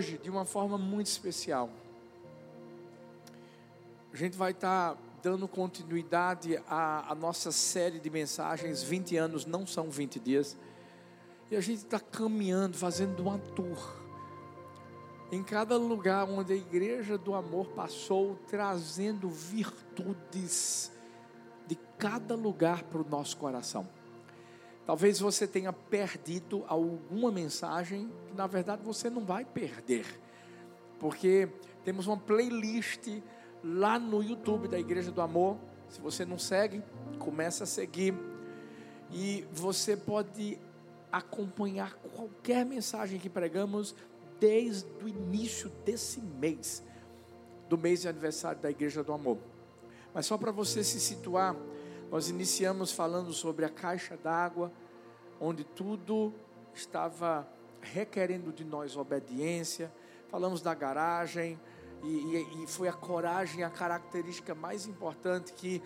hoje, de uma forma muito especial, a gente vai estar dando continuidade à, à nossa série de mensagens. 20 anos não são 20 dias. E a gente está caminhando, fazendo uma tour. Em cada lugar onde a igreja do amor passou, trazendo virtudes de cada lugar para o nosso coração. Talvez você tenha perdido alguma mensagem que na verdade você não vai perder, porque temos uma playlist lá no YouTube da Igreja do Amor. Se você não segue, começa a seguir e você pode acompanhar qualquer mensagem que pregamos desde o início desse mês, do mês de aniversário da Igreja do Amor. Mas só para você se situar, nós iniciamos falando sobre a caixa d'água, onde tudo estava requerendo de nós obediência. Falamos da garagem, e, e, e foi a coragem a característica mais importante que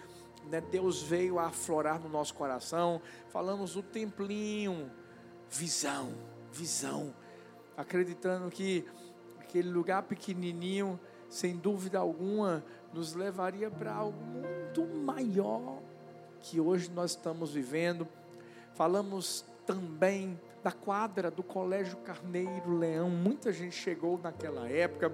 né, Deus veio a aflorar no nosso coração. Falamos do templinho, visão, visão, acreditando que aquele lugar pequenininho, sem dúvida alguma, nos levaria para algo muito maior que hoje nós estamos vivendo. Falamos também da quadra do Colégio Carneiro Leão. Muita gente chegou naquela época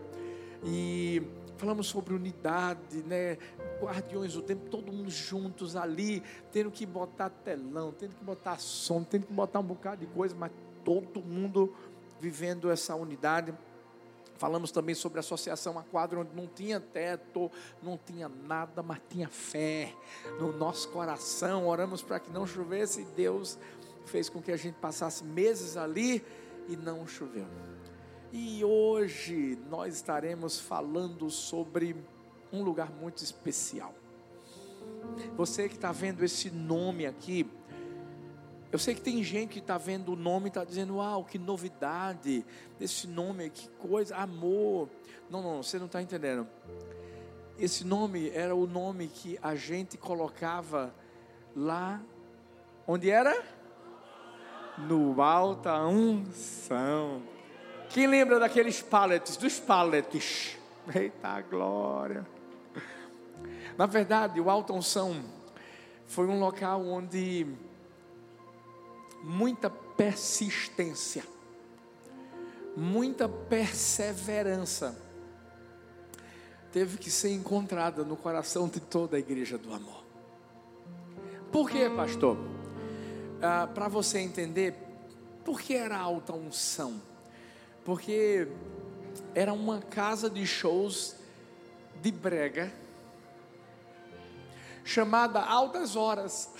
e falamos sobre unidade, né? Guardiões do tempo, todo mundo juntos ali, tendo que botar telão, tendo que botar som, tendo que botar um bocado de coisa, mas todo mundo vivendo essa unidade. Falamos também sobre a associação a quadro, onde não tinha teto, não tinha nada, mas tinha fé no nosso coração. Oramos para que não chovesse e Deus fez com que a gente passasse meses ali e não choveu. E hoje nós estaremos falando sobre um lugar muito especial. Você que está vendo esse nome aqui, eu sei que tem gente que está vendo o nome e está dizendo, uau, que novidade, esse nome, que coisa, amor. Não, não, você não está entendendo. Esse nome era o nome que a gente colocava lá, onde era? No alta unção. Quem lembra daqueles paletes, dos paletes? Eita glória. Na verdade, o alta unção foi um local onde muita persistência, muita perseverança teve que ser encontrada no coração de toda a igreja do amor. Por quê, pastor? Ah, Para você entender, por que era alta unção? Porque era uma casa de shows de brega chamada Altas Horas.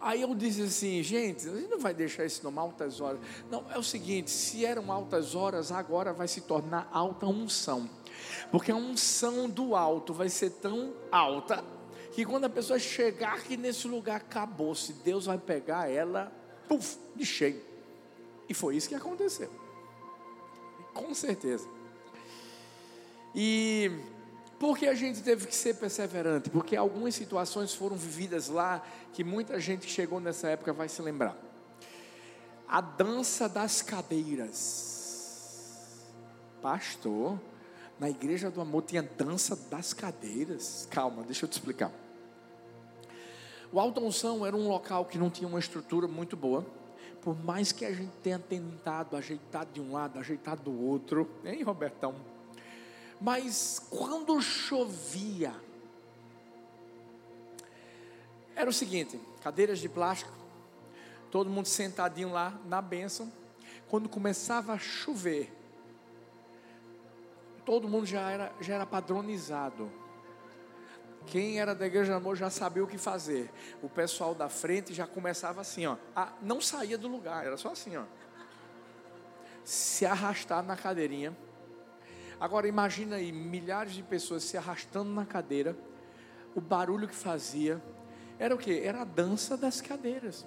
Aí eu disse assim, gente, a gente não vai deixar esse nome altas horas. Não, é o seguinte, se eram altas horas, agora vai se tornar alta unção. Porque a unção do alto vai ser tão alta que quando a pessoa chegar aqui nesse lugar, acabou. Se Deus vai pegar ela, puf, de cheio. E foi isso que aconteceu. Com certeza. E porque a gente teve que ser perseverante? Porque algumas situações foram vividas lá que muita gente que chegou nessa época vai se lembrar. A dança das cadeiras. Pastor, na igreja do amor tinha dança das cadeiras. Calma, deixa eu te explicar. O Alto Unção era um local que não tinha uma estrutura muito boa. Por mais que a gente tenha tentado ajeitar de um lado, ajeitar do outro, hein, Robertão? Mas quando chovia, era o seguinte: cadeiras de plástico, todo mundo sentadinho lá na bênção. Quando começava a chover, todo mundo já era, já era padronizado. Quem era da igreja de amor já sabia o que fazer. O pessoal da frente já começava assim, ó. A, não saía do lugar, era só assim, ó. Se arrastar na cadeirinha Agora imagina aí milhares de pessoas se arrastando na cadeira, o barulho que fazia era o que? Era a dança das cadeiras.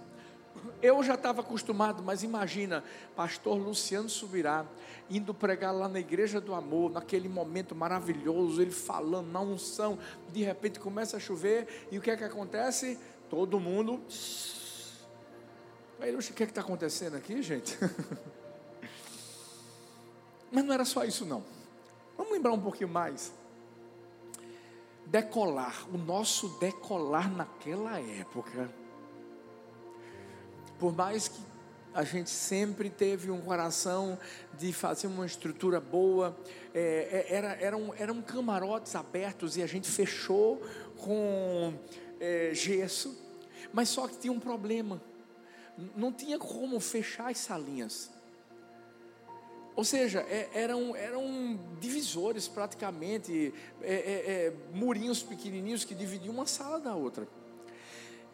Eu já estava acostumado, mas imagina, pastor Luciano Subirá indo pregar lá na igreja do amor, naquele momento maravilhoso, ele falando na unção, de repente começa a chover, e o que é que acontece? Todo mundo. Aí, o que é que está acontecendo aqui, gente? Mas não era só isso, não. Vamos lembrar um pouquinho mais. Decolar, o nosso decolar naquela época, por mais que a gente sempre teve um coração de fazer uma estrutura boa, é, é era, eram, eram camarotes abertos e a gente fechou com é, gesso, mas só que tinha um problema, não tinha como fechar as salinhas. Ou seja, é, eram, eram divisores praticamente, é, é, é, murinhos pequenininhos que dividiam uma sala da outra.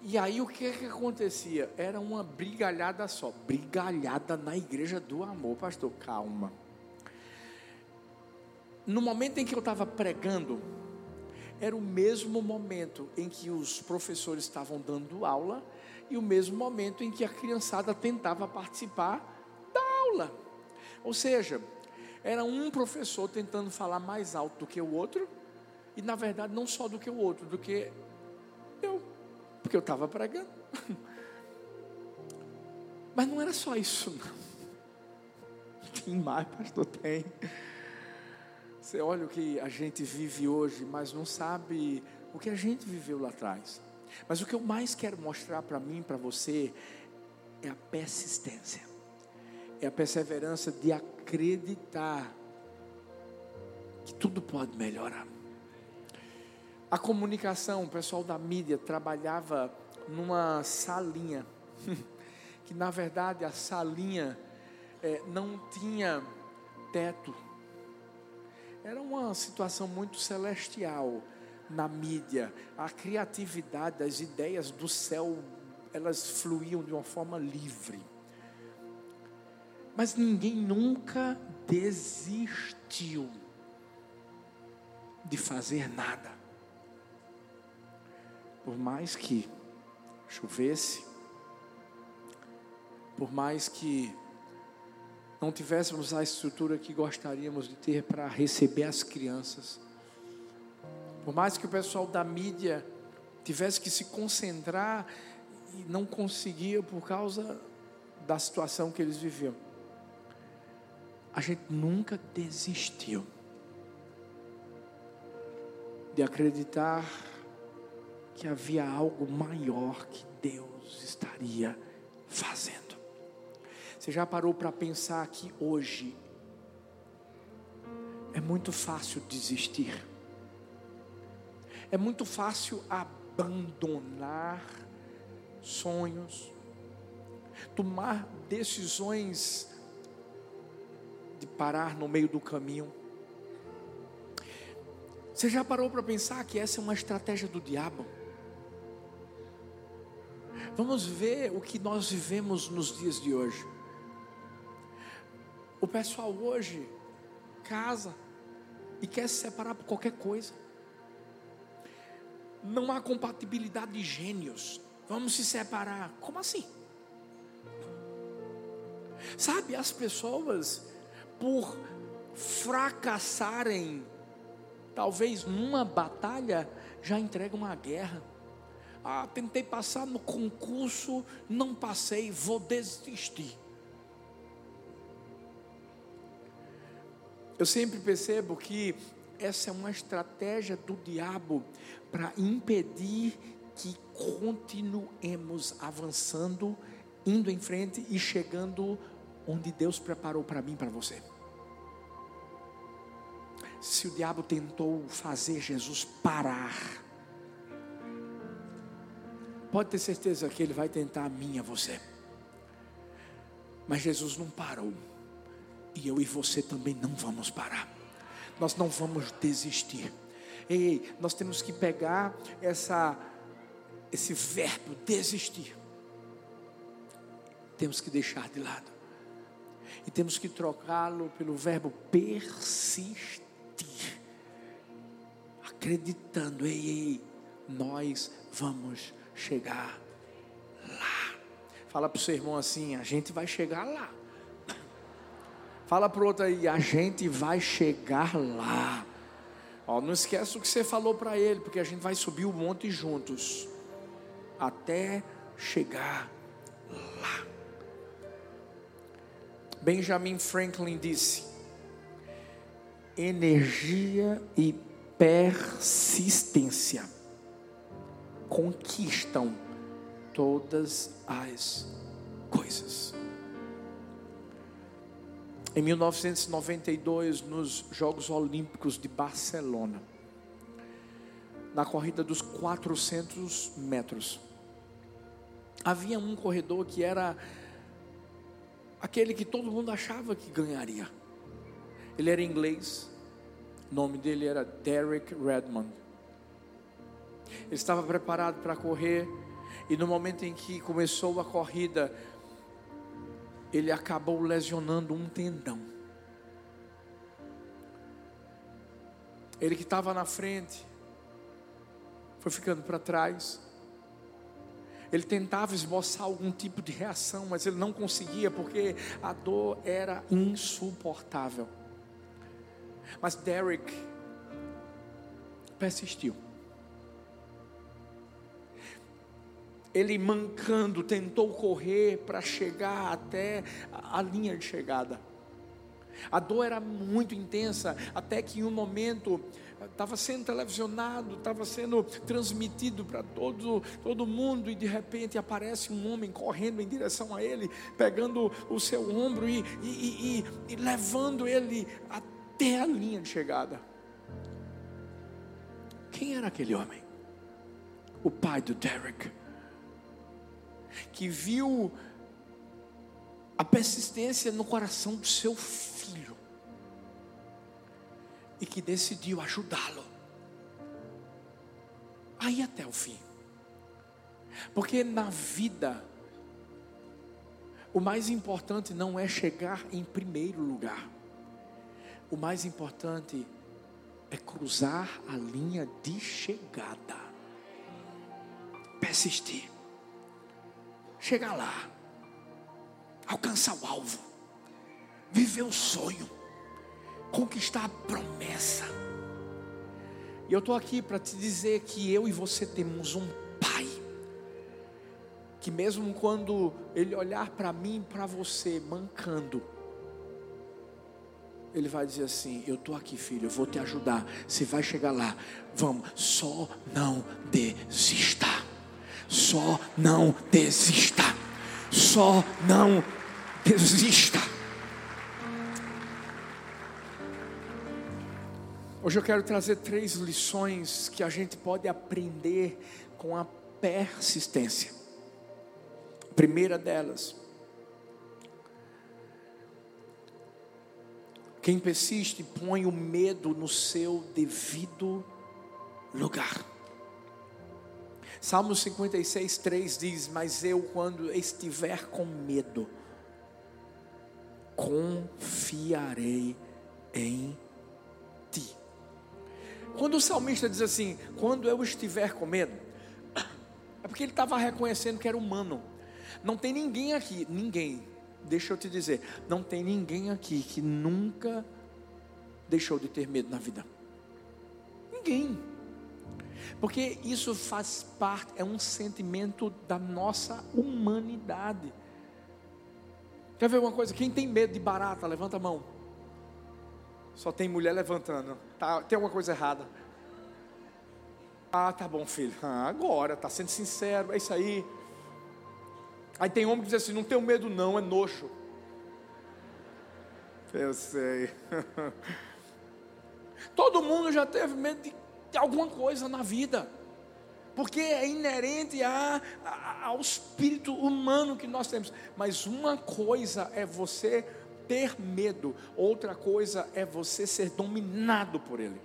E aí o que, que acontecia? Era uma brigalhada só, brigalhada na igreja do amor, pastor, calma. No momento em que eu estava pregando, era o mesmo momento em que os professores estavam dando aula e o mesmo momento em que a criançada tentava participar. Ou seja, era um professor tentando falar mais alto do que o outro, e na verdade não só do que o outro, do que eu, porque eu estava pregando. Mas não era só isso, não. Tem mais, pastor, tem. Você olha o que a gente vive hoje, mas não sabe o que a gente viveu lá atrás. Mas o que eu mais quero mostrar para mim, para você, é a persistência é a perseverança de acreditar que tudo pode melhorar. A comunicação, o pessoal da mídia trabalhava numa salinha, que na verdade a salinha é, não tinha teto. Era uma situação muito celestial na mídia. A criatividade, as ideias do céu, elas fluíam de uma forma livre. Mas ninguém nunca desistiu de fazer nada. Por mais que chovesse, por mais que não tivéssemos a estrutura que gostaríamos de ter para receber as crianças, por mais que o pessoal da mídia tivesse que se concentrar e não conseguia por causa da situação que eles viviam a gente nunca desistiu de acreditar que havia algo maior que Deus estaria fazendo. Você já parou para pensar que hoje é muito fácil desistir, é muito fácil abandonar sonhos, tomar decisões de parar no meio do caminho. Você já parou para pensar que essa é uma estratégia do diabo? Vamos ver o que nós vivemos nos dias de hoje. O pessoal hoje casa e quer se separar por qualquer coisa. Não há compatibilidade de gênios. Vamos se separar. Como assim? Sabe, as pessoas por fracassarem, talvez numa batalha, já entrega uma guerra. Ah, tentei passar no concurso, não passei, vou desistir. Eu sempre percebo que essa é uma estratégia do diabo para impedir que continuemos avançando, indo em frente e chegando onde Deus preparou para mim, para você. Se o diabo tentou fazer Jesus parar, pode ter certeza que ele vai tentar a mim, a você. Mas Jesus não parou. E eu e você também não vamos parar. Nós não vamos desistir. Ei, nós temos que pegar essa esse verbo desistir. Temos que deixar de lado e temos que trocá-lo pelo verbo persistir, acreditando, ei, ei, nós vamos chegar lá. Fala para o seu irmão assim: a gente vai chegar lá. Fala para o outro aí: a gente vai chegar lá. Ó, não esquece o que você falou para ele, porque a gente vai subir o monte juntos até chegar lá. Benjamin Franklin disse: energia e persistência conquistam todas as coisas. Em 1992, nos Jogos Olímpicos de Barcelona, na corrida dos 400 metros, havia um corredor que era aquele que todo mundo achava que ganharia. Ele era inglês, o nome dele era Derek Redmond. Ele estava preparado para correr, e no momento em que começou a corrida, ele acabou lesionando um tendão. Ele que estava na frente, foi ficando para trás. Ele tentava esboçar algum tipo de reação, mas ele não conseguia porque a dor era insuportável. Mas Derek persistiu. Ele mancando tentou correr para chegar até a linha de chegada. A dor era muito intensa, até que em um momento estava sendo televisionado, estava sendo transmitido para todo, todo mundo, e de repente aparece um homem correndo em direção a ele, pegando o seu ombro e, e, e, e levando ele até a linha de chegada. Quem era aquele homem? O pai do Derek, que viu a persistência no coração do seu filho e que decidiu ajudá-lo. Aí até o fim. Porque na vida, o mais importante não é chegar em primeiro lugar, o mais importante é cruzar a linha de chegada, persistir, chegar lá. Alcançar o alvo, viver o sonho, conquistar a promessa. E eu estou aqui para te dizer que eu e você temos um Pai, que mesmo quando Ele olhar para mim e para você mancando, Ele vai dizer assim: Eu estou aqui, filho, eu vou te ajudar. Você vai chegar lá, vamos, só não desista. Só não desista. Só não Resista. Hoje eu quero trazer três lições que a gente pode aprender com a persistência. A primeira delas, quem persiste põe o medo no seu devido lugar. Salmo 56, 3 diz: Mas eu, quando estiver com medo, confiarei em ti. Quando o salmista diz assim, quando eu estiver com medo, é porque ele estava reconhecendo que era humano. Não tem ninguém aqui, ninguém, deixa eu te dizer, não tem ninguém aqui que nunca deixou de ter medo na vida. Ninguém. Porque isso faz parte, é um sentimento da nossa humanidade. Quer ver uma coisa? Quem tem medo de barata, levanta a mão. Só tem mulher levantando. Tá, tem alguma coisa errada. Ah, tá bom, filho. Ah, agora, tá sendo sincero, é isso aí. Aí tem homem que diz assim: não tenho medo, não, é nojo. Eu sei. Todo mundo já teve medo de, alguma coisa na vida porque é inerente a, a, ao espírito humano que nós temos. Mas uma coisa é você ter medo, outra coisa é você ser dominado por ele.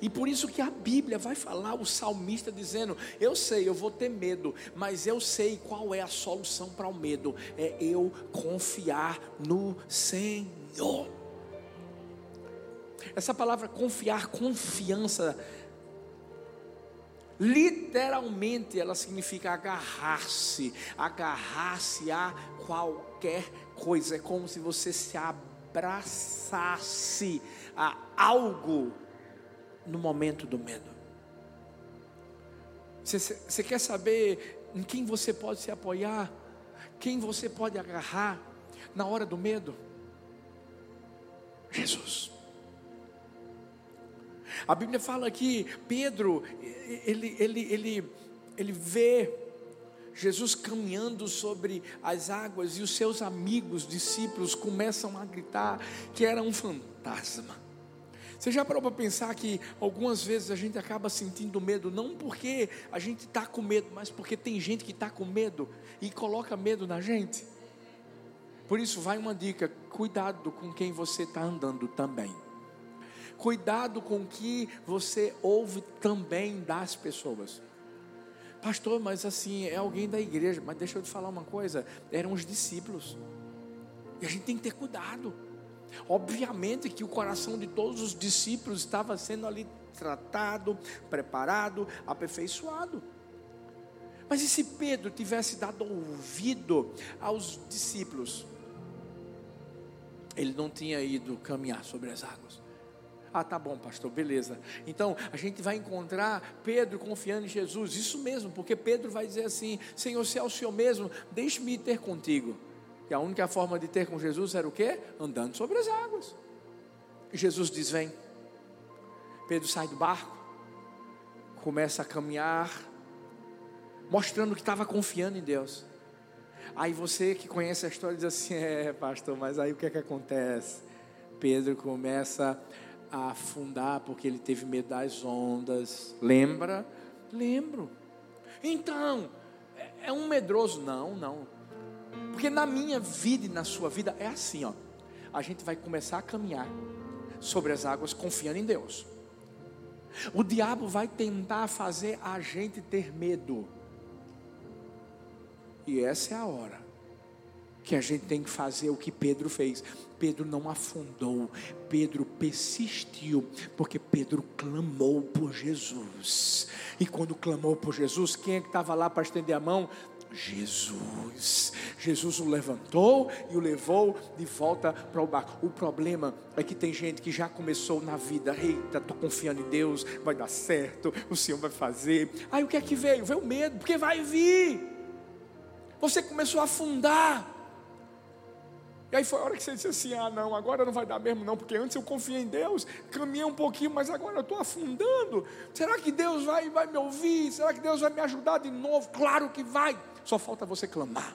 E por isso que a Bíblia vai falar, o salmista dizendo: Eu sei, eu vou ter medo, mas eu sei qual é a solução para o medo: é eu confiar no Senhor. Essa palavra confiar, confiança, Literalmente ela significa agarrar-se, agarrar-se a qualquer coisa. É como se você se abraçasse a algo no momento do medo. Você, você quer saber em quem você pode se apoiar? Quem você pode agarrar na hora do medo? Jesus. A Bíblia fala que Pedro, ele, ele, ele, ele vê Jesus caminhando sobre as águas e os seus amigos, discípulos, começam a gritar que era um fantasma. Você já parou para pensar que algumas vezes a gente acaba sentindo medo, não porque a gente está com medo, mas porque tem gente que está com medo e coloca medo na gente? Por isso, vai uma dica: cuidado com quem você está andando também. Cuidado com o que você ouve também das pessoas. Pastor, mas assim, é alguém da igreja. Mas deixa eu te falar uma coisa: eram os discípulos. E a gente tem que ter cuidado. Obviamente que o coração de todos os discípulos estava sendo ali tratado, preparado, aperfeiçoado. Mas e se Pedro tivesse dado ouvido aos discípulos? Ele não tinha ido caminhar sobre as águas. Ah, tá bom, pastor, beleza. Então, a gente vai encontrar Pedro confiando em Jesus. Isso mesmo, porque Pedro vai dizer assim: Senhor, se é o Senhor mesmo, deixe-me ter contigo. E a única forma de ter com Jesus era o quê? Andando sobre as águas. E Jesus diz: Vem. Pedro sai do barco, começa a caminhar, mostrando que estava confiando em Deus. Aí você que conhece a história diz assim: É, pastor, mas aí o que é que acontece? Pedro começa a afundar porque ele teve medo das ondas. Lembra? Lembro. Então, é, é um medroso? Não, não. Porque na minha vida e na sua vida é assim, ó. A gente vai começar a caminhar sobre as águas confiando em Deus. O diabo vai tentar fazer a gente ter medo. E essa é a hora que a gente tem que fazer o que Pedro fez. Pedro não afundou, Pedro persistiu, porque Pedro clamou por Jesus. E quando clamou por Jesus, quem é que estava lá para estender a mão? Jesus. Jesus o levantou e o levou de volta para o barco. O problema é que tem gente que já começou na vida, eita, estou confiando em Deus, vai dar certo, o Senhor vai fazer. Aí o que é que veio? Veio o medo, porque vai vir. Você começou a afundar. E aí foi a hora que você disse assim: ah, não, agora não vai dar mesmo, não, porque antes eu confiei em Deus, caminhei um pouquinho, mas agora eu estou afundando. Será que Deus vai, vai me ouvir? Será que Deus vai me ajudar de novo? Claro que vai. Só falta você clamar.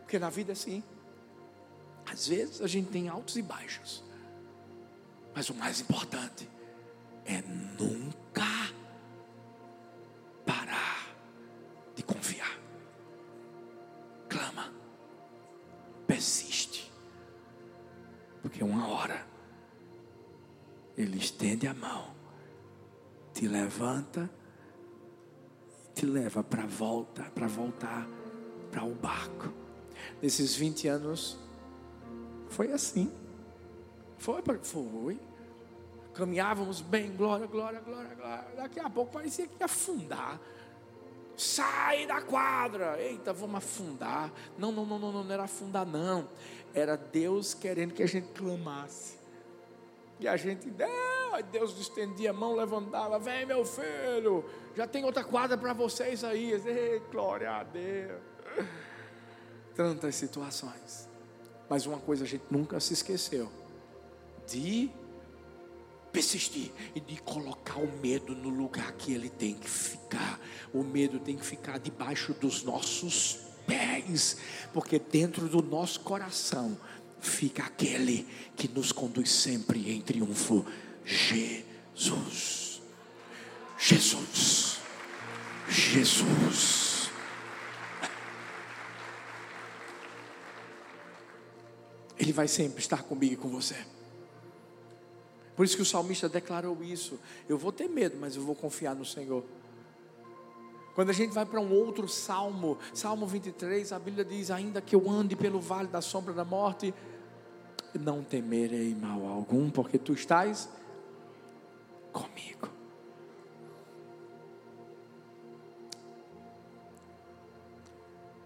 Porque na vida é assim. Às vezes a gente tem altos e baixos. Mas o mais importante é nunca mão, te levanta te leva para volta, para voltar para o barco. Nesses 20 anos foi assim. Foi, foi. Caminhávamos bem, glória, glória, glória, glória. Daqui a pouco parecia que ia afundar. Sai da quadra. Eita, vamos afundar. Não, não, não, não, não era afundar, não. Era Deus querendo que a gente clamasse. E a gente, Deus estendia a mão, levantava, vem meu filho, já tem outra quadra para vocês aí. Glória a Deus. Tantas situações. Mas uma coisa a gente nunca se esqueceu: de persistir e de colocar o medo no lugar que ele tem que ficar. O medo tem que ficar debaixo dos nossos pés, porque dentro do nosso coração fica aquele que nos conduz sempre em triunfo: Jesus. Jesus. Jesus. Ele vai sempre estar comigo e com você. Por isso que o salmista declarou isso. Eu vou ter medo, mas eu vou confiar no Senhor. Quando a gente vai para um outro salmo, Salmo 23, a Bíblia diz: Ainda que eu ande pelo vale da sombra da morte, não temerei mal algum, porque tu estás comigo.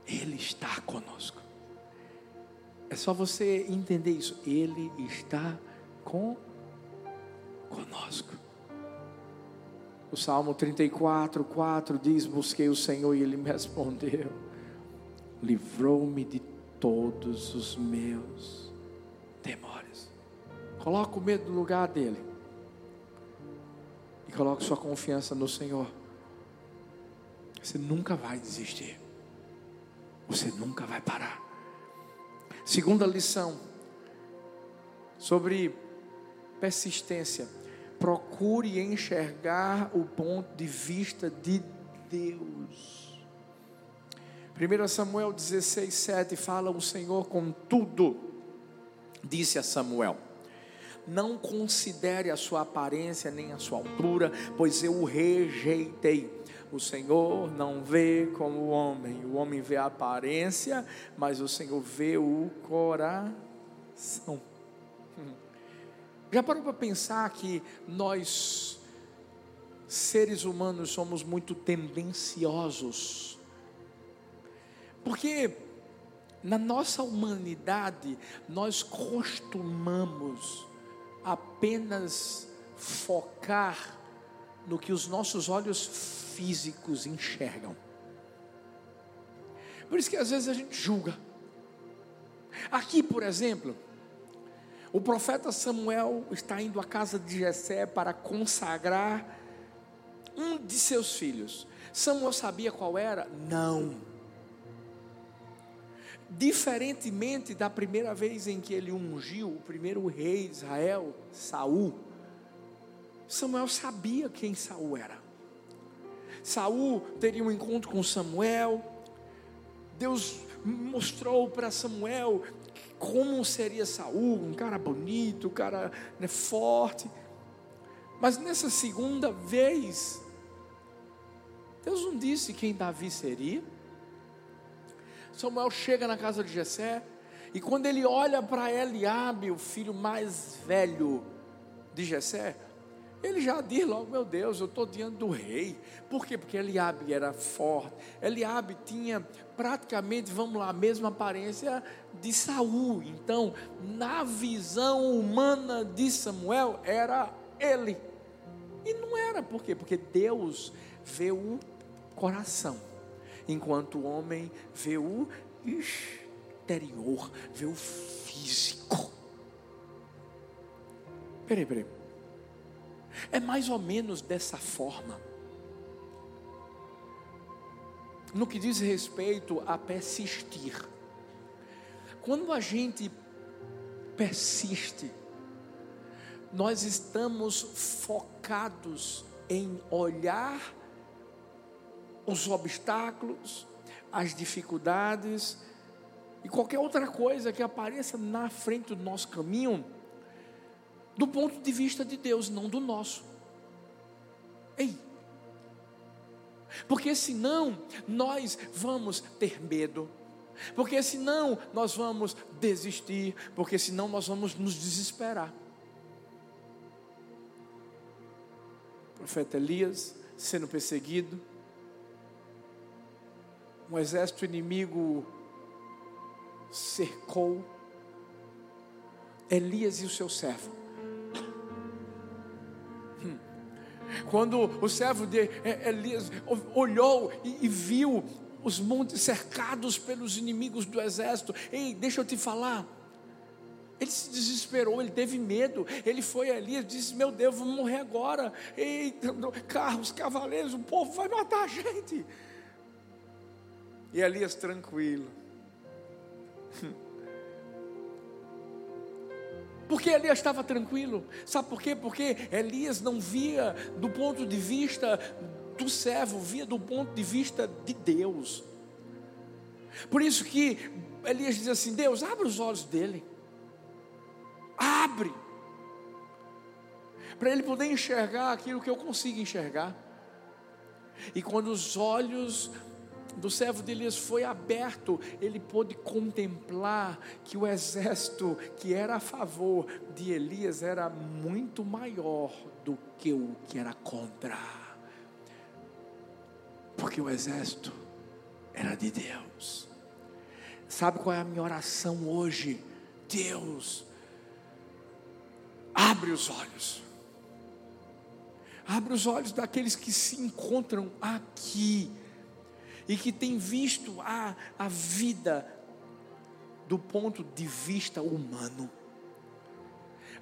Ele está conosco. É só você entender isso. Ele está com conosco. O Salmo 34, 4 diz: Busquei o Senhor e Ele me respondeu, livrou-me de todos os meus temores. Coloca o medo no lugar dele. Coloque sua confiança no Senhor. Você nunca vai desistir. Você nunca vai parar. Segunda lição sobre persistência. Procure enxergar o ponto de vista de Deus. 1 Samuel 16, 7 fala: O Senhor, contudo, disse a Samuel: Não considere a sua aparência nem a sua altura, pois eu o rejeitei. O Senhor não vê como o homem, o homem vê a aparência, mas o Senhor vê o coração. Já parou para pensar que nós, seres humanos, somos muito tendenciosos? Porque na nossa humanidade, nós costumamos apenas focar no que os nossos olhos físicos enxergam. Por isso que às vezes a gente julga. Aqui, por exemplo, o profeta Samuel está indo à casa de Jessé para consagrar um de seus filhos. Samuel sabia qual era? Não. Diferentemente da primeira vez em que ele ungiu o primeiro rei de Israel, Saul, Samuel sabia quem Saul era. Saul teria um encontro com Samuel. Deus mostrou para Samuel como seria Saul, um cara bonito, um cara né, forte. Mas nessa segunda vez, Deus não disse quem Davi seria. Samuel chega na casa de Jessé e quando ele olha para Eliabe, o filho mais velho de Jessé, ele já diz logo, meu Deus, eu estou diante do rei. Por quê? Porque Eliabe era forte. Eliabe tinha praticamente, vamos lá, a mesma aparência de Saul. Então, na visão humana de Samuel, era ele. E não era, por quê? Porque Deus vê o coração, enquanto o homem vê o exterior, vê o físico. Peraí, peraí. É mais ou menos dessa forma. No que diz respeito a persistir. Quando a gente persiste, nós estamos focados em olhar os obstáculos, as dificuldades e qualquer outra coisa que apareça na frente do nosso caminho do ponto de vista de Deus, não do nosso. Ei, porque senão nós vamos ter medo, porque senão nós vamos desistir, porque senão nós vamos nos desesperar. O profeta Elias sendo perseguido, um exército inimigo cercou Elias e o seu servo. Quando o servo de Elias olhou e, viu os montes cercados pelos inimigos do exército, ei, deixa eu te falar. Ele se desesperou, ele teve medo. Ele foi ali e disse: Meu Deus, vamos morrer agora. Eita, carros, cavaleiros, o povo vai matar a gente. E Elias tranquilo. Porque Elias estava tranquilo. Sabe por quê? Porque Elias não via do ponto de vista do servo, via do ponto de vista de Deus. Por isso que Elias diz assim: Deus, abre os olhos dele. Abre. Para ele poder enxergar aquilo que eu consigo enxergar. E quando os olhos do servo de Elias foi aberto, ele pôde contemplar que o exército que era a favor de Elias era muito maior do que o que era contra. Porque o exército era de Deus. Sabe qual é a minha oração hoje? Deus, abre os olhos. Abre os olhos daqueles que se encontram aqui e que tem visto a, a vida do ponto de vista humano.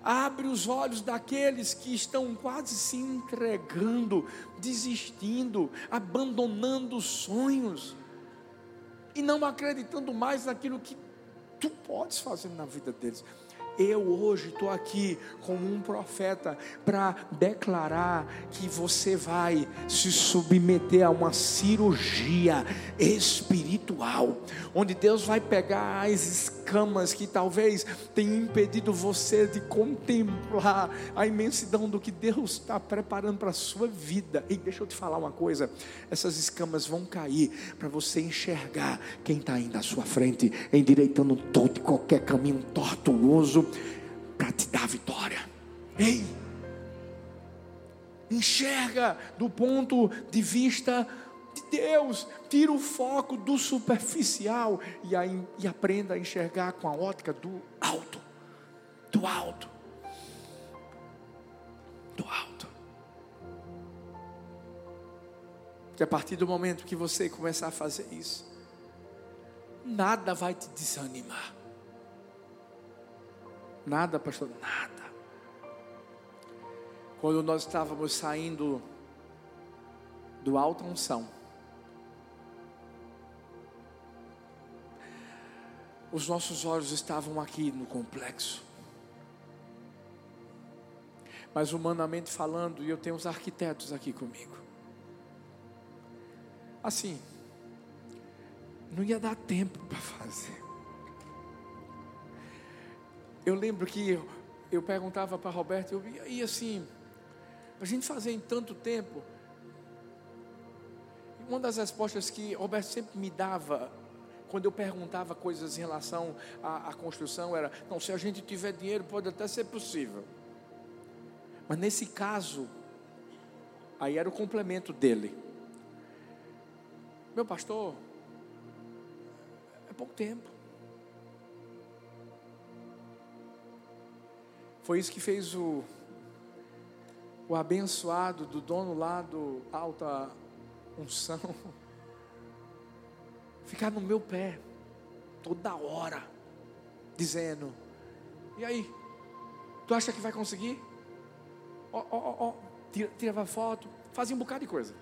Abre os olhos daqueles que estão quase se entregando, desistindo, abandonando sonhos e não acreditando mais naquilo que tu podes fazer na vida deles. Eu hoje estou aqui como um profeta para declarar que você vai se submeter a uma cirurgia espiritual, onde Deus vai pegar as escamas que talvez tenham impedido você de contemplar a imensidão do que Deus está preparando para a sua vida. E deixa eu te falar uma coisa: essas escamas vão cair para você enxergar quem está indo à sua frente, endireitando todo e qualquer caminho tortuoso para te dar vitória. Ei, enxerga do ponto de vista de Deus, tira o foco do superficial e, aí, e aprenda a enxergar com a ótica do alto, do alto, do alto. Que a partir do momento que você começar a fazer isso, nada vai te desanimar. Nada, pastor, nada. Quando nós estávamos saindo do alto unção, os nossos olhos estavam aqui no complexo. Mas humanamente falando, e eu tenho os arquitetos aqui comigo. Assim, não ia dar tempo para fazer. Eu lembro que eu, eu perguntava para Roberto, eu, e assim, a gente fazer em tanto tempo. Uma das respostas que Roberto sempre me dava, quando eu perguntava coisas em relação à, à construção, era: não, se a gente tiver dinheiro, pode até ser possível. Mas nesse caso, aí era o complemento dele. Meu pastor, é pouco tempo. Foi isso que fez o, o abençoado do dono lá do alta unção ficar no meu pé toda hora, dizendo: E aí, tu acha que vai conseguir? Ó, ó, ó, tirava foto, fazia um bocado de coisa.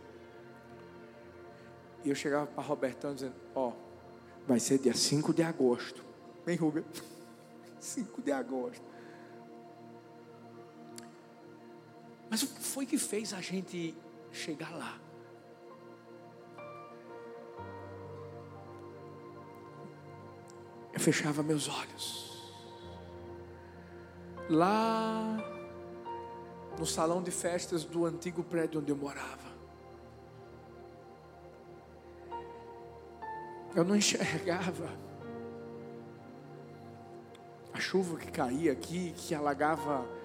E eu chegava para Robertão dizendo: Ó, vai ser dia 5 de agosto. Vem, Rubem. 5 de agosto. Foi que fez a gente chegar lá? Eu fechava meus olhos. Lá no salão de festas do antigo prédio onde eu morava. Eu não enxergava a chuva que caía aqui, que alagava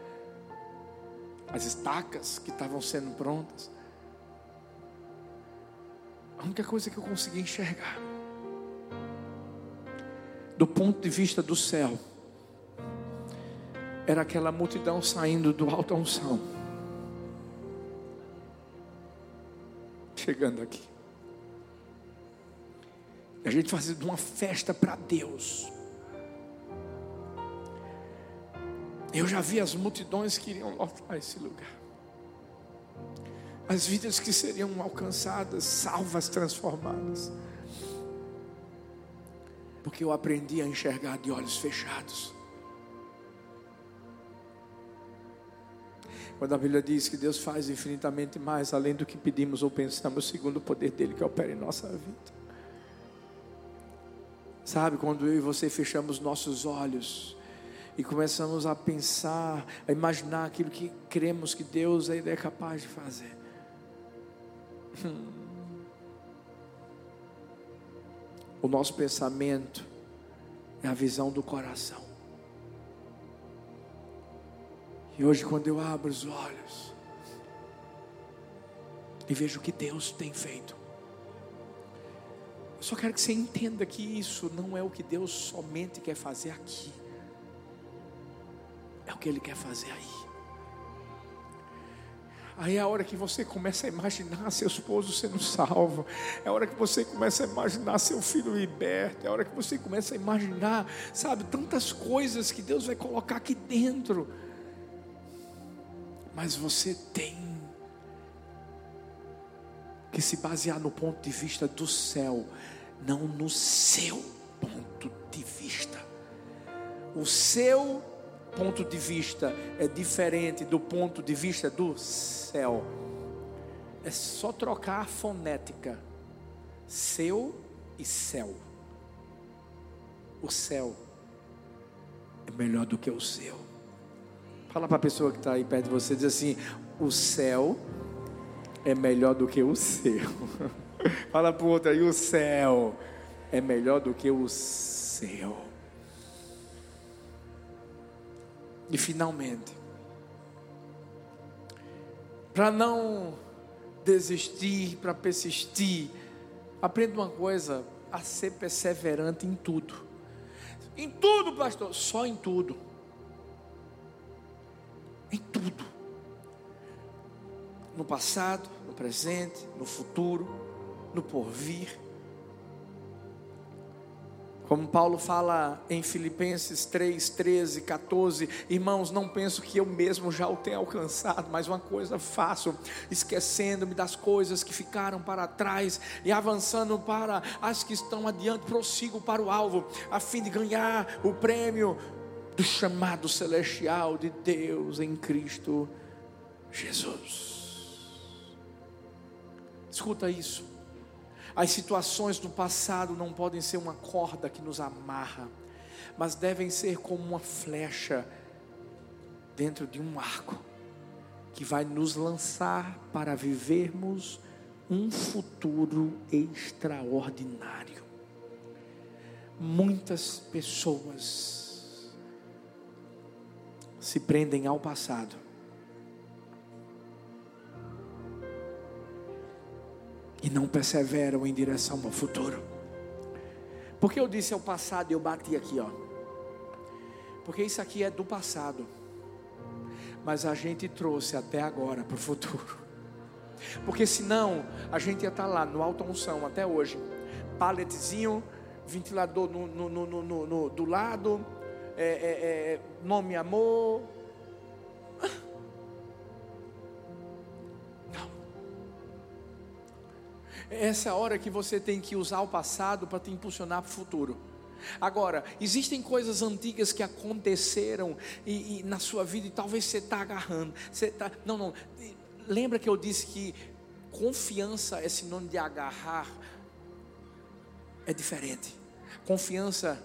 as estacas que estavam sendo prontas. A única coisa que eu conseguia enxergar, do ponto de vista do céu, era aquela multidão saindo do alto unção, chegando aqui. A gente fazendo uma festa para Deus. Eu já vi as multidões que iriam lotar esse lugar. As vidas que seriam alcançadas, salvas, transformadas. Porque eu aprendi a enxergar de olhos fechados. Quando a Bíblia diz que Deus faz infinitamente mais além do que pedimos ou pensamos, segundo o poder dele que opera em nossa vida. Sabe, quando eu e você fechamos nossos olhos e começamos a pensar, a imaginar aquilo que cremos que Deus ainda é capaz de fazer. O nosso pensamento é a visão do coração. E hoje, quando eu abro os olhos e vejo o que Deus tem feito, eu só quero que você entenda que isso não é o que Deus somente quer fazer aqui. Que Ele quer fazer aí. Aí é a hora que você começa a imaginar seu esposo sendo salvo, é a hora que você começa a imaginar seu filho liberto, é a hora que você começa a imaginar, sabe, tantas coisas que Deus vai colocar aqui dentro. Mas você tem que se basear no ponto de vista do céu, não no seu ponto de vista. O seu ponto de vista é diferente do ponto de vista do céu. É só trocar a fonética. Seu e céu. O céu é melhor do que o seu. Fala para a pessoa que está aí perto de você, diz assim: o céu é melhor do que o seu. Fala para o outro aí: o céu é melhor do que o seu. E finalmente, para não desistir, para persistir, aprenda uma coisa: a ser perseverante em tudo. Em tudo, pastor, só em tudo. Em tudo. No passado, no presente, no futuro, no porvir. Como Paulo fala em Filipenses 3, 13, 14, irmãos, não penso que eu mesmo já o tenha alcançado, mas uma coisa faço, esquecendo-me das coisas que ficaram para trás e avançando para as que estão adiante, prossigo para o alvo, a fim de ganhar o prêmio do chamado celestial de Deus em Cristo Jesus. Escuta isso. As situações do passado não podem ser uma corda que nos amarra, mas devem ser como uma flecha dentro de um arco que vai nos lançar para vivermos um futuro extraordinário. Muitas pessoas se prendem ao passado e não perseveram em direção ao futuro. Porque eu disse ao passado e eu bati aqui, ó. Porque isso aqui é do passado. Mas a gente trouxe até agora para o futuro. Porque senão a gente ia estar tá lá no alta unção até hoje. Paletezinho, ventilador no, no, no, no do lado, é, é, é, nome amor, Essa é a hora que você tem que usar o passado para te impulsionar para o futuro. Agora, existem coisas antigas que aconteceram e, e na sua vida e talvez você está agarrando. Você tá, não, não. Lembra que eu disse que confiança é sinônimo de agarrar? É diferente. Confiança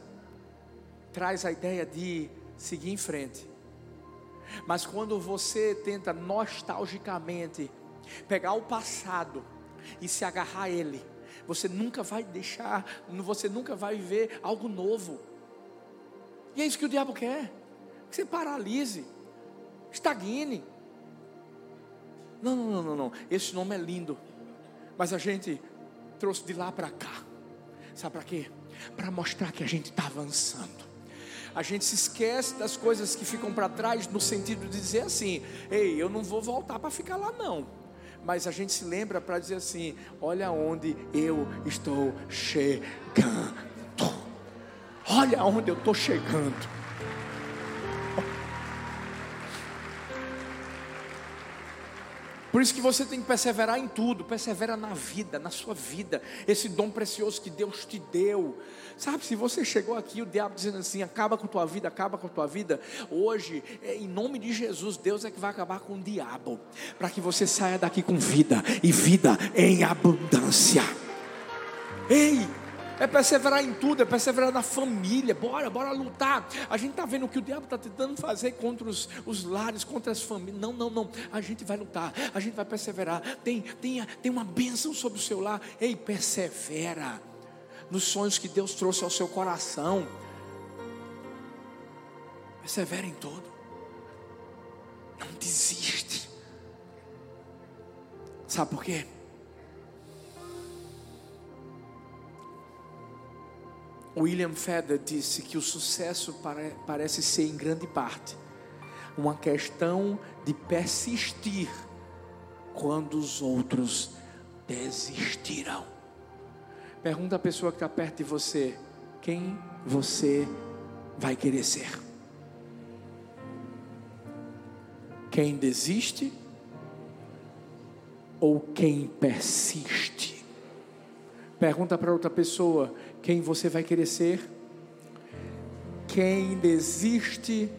traz a ideia de seguir em frente. Mas quando você tenta nostalgicamente pegar o passado e se agarrar a Ele, você nunca vai deixar, você nunca vai ver algo novo. E é isso que o diabo quer: que você paralise, estagne. Não, não, não, não, não. Esse nome é lindo, mas a gente trouxe de lá para cá. Sabe para quê? Para mostrar que a gente está avançando. A gente se esquece das coisas que ficam para trás, no sentido de dizer assim: ei, eu não vou voltar para ficar lá, não mas a gente se lembra para dizer assim: olha onde eu estou chegando. Olha onde eu estou chegando. Por isso que você tem que perseverar em tudo, persevera na vida, na sua vida, esse dom precioso que Deus te deu. Sabe, se você chegou aqui, o diabo dizendo assim: acaba com tua vida, acaba com tua vida. Hoje, é, em nome de Jesus, Deus é que vai acabar com o diabo, para que você saia daqui com vida e vida em abundância. Ei, é perseverar em tudo, é perseverar na família. Bora, bora lutar. A gente está vendo o que o diabo está tentando fazer contra os, os lares, contra as famílias. Não, não, não. A gente vai lutar, a gente vai perseverar. Tem, tem, tem uma bênção sobre o seu lar. Ei, persevera nos sonhos que Deus trouxe ao seu coração. Persevera em tudo. Não desiste. Sabe por quê? William Feder disse que o sucesso pare, parece ser em grande parte uma questão de persistir quando os outros desistirão. Pergunta a pessoa que está perto de você: quem você vai querer ser? Quem desiste ou quem persiste? Pergunta para outra pessoa: quem você vai querer ser? Quem desiste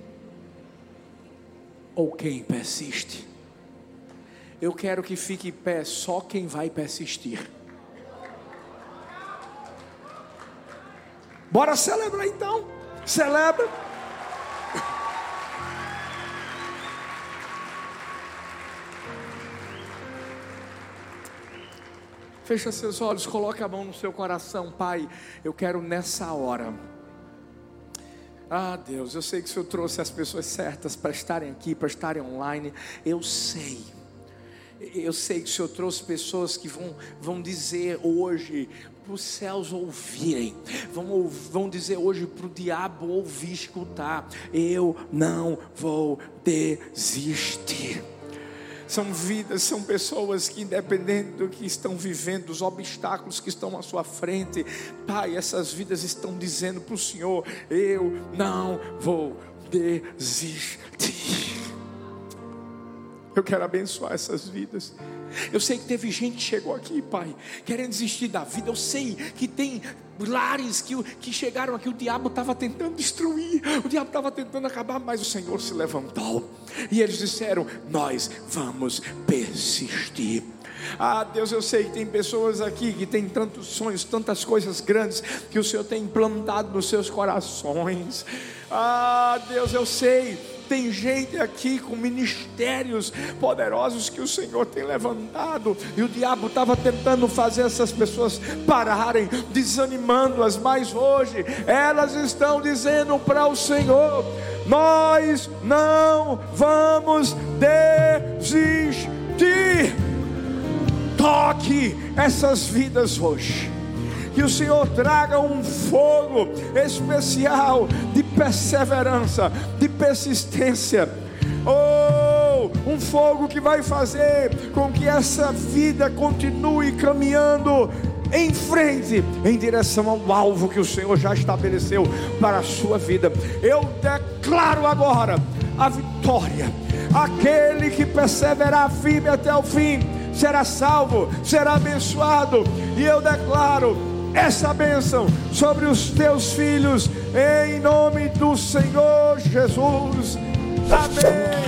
ou quem persiste? Eu quero que fique em pé só quem vai persistir. Bora celebrar então. Celebra. Fecha seus olhos, coloque a mão no seu coração, Pai. Eu quero nessa hora. Ah, Deus, eu sei que o Senhor trouxe as pessoas certas para estarem aqui, para estarem online. Eu sei. Eu sei que o Senhor trouxe pessoas que vão, vão dizer hoje para os céus ouvirem, vão, vão dizer hoje para o diabo ouvir, escutar: eu não vou desistir. São vidas, são pessoas que, independente do que estão vivendo, dos obstáculos que estão à sua frente, Pai, essas vidas estão dizendo para o Senhor: eu não vou desistir. Eu quero abençoar essas vidas. Eu sei que teve gente que chegou aqui, Pai, querendo desistir da vida. Eu sei que tem lares que, que chegaram aqui, o diabo estava tentando destruir, o diabo estava tentando acabar, mas o Senhor se levantou. E eles disseram: Nós vamos persistir. Ah, Deus, eu sei que tem pessoas aqui que têm tantos sonhos, tantas coisas grandes que o Senhor tem implantado nos seus corações. Ah, Deus, eu sei tem gente aqui com ministérios poderosos que o Senhor tem levantado, e o diabo estava tentando fazer essas pessoas pararem, desanimando-as, mas hoje elas estão dizendo para o Senhor: Nós não vamos desistir. Toque essas vidas hoje que o Senhor traga um fogo especial de perseverança, de persistência. Oh, um fogo que vai fazer com que essa vida continue caminhando em frente, em direção ao alvo que o Senhor já estabeleceu para a sua vida. Eu declaro agora a vitória. Aquele que perseverar firme até o fim será salvo, será abençoado. E eu declaro essa bênção sobre os teus filhos, em nome do Senhor Jesus. Amém.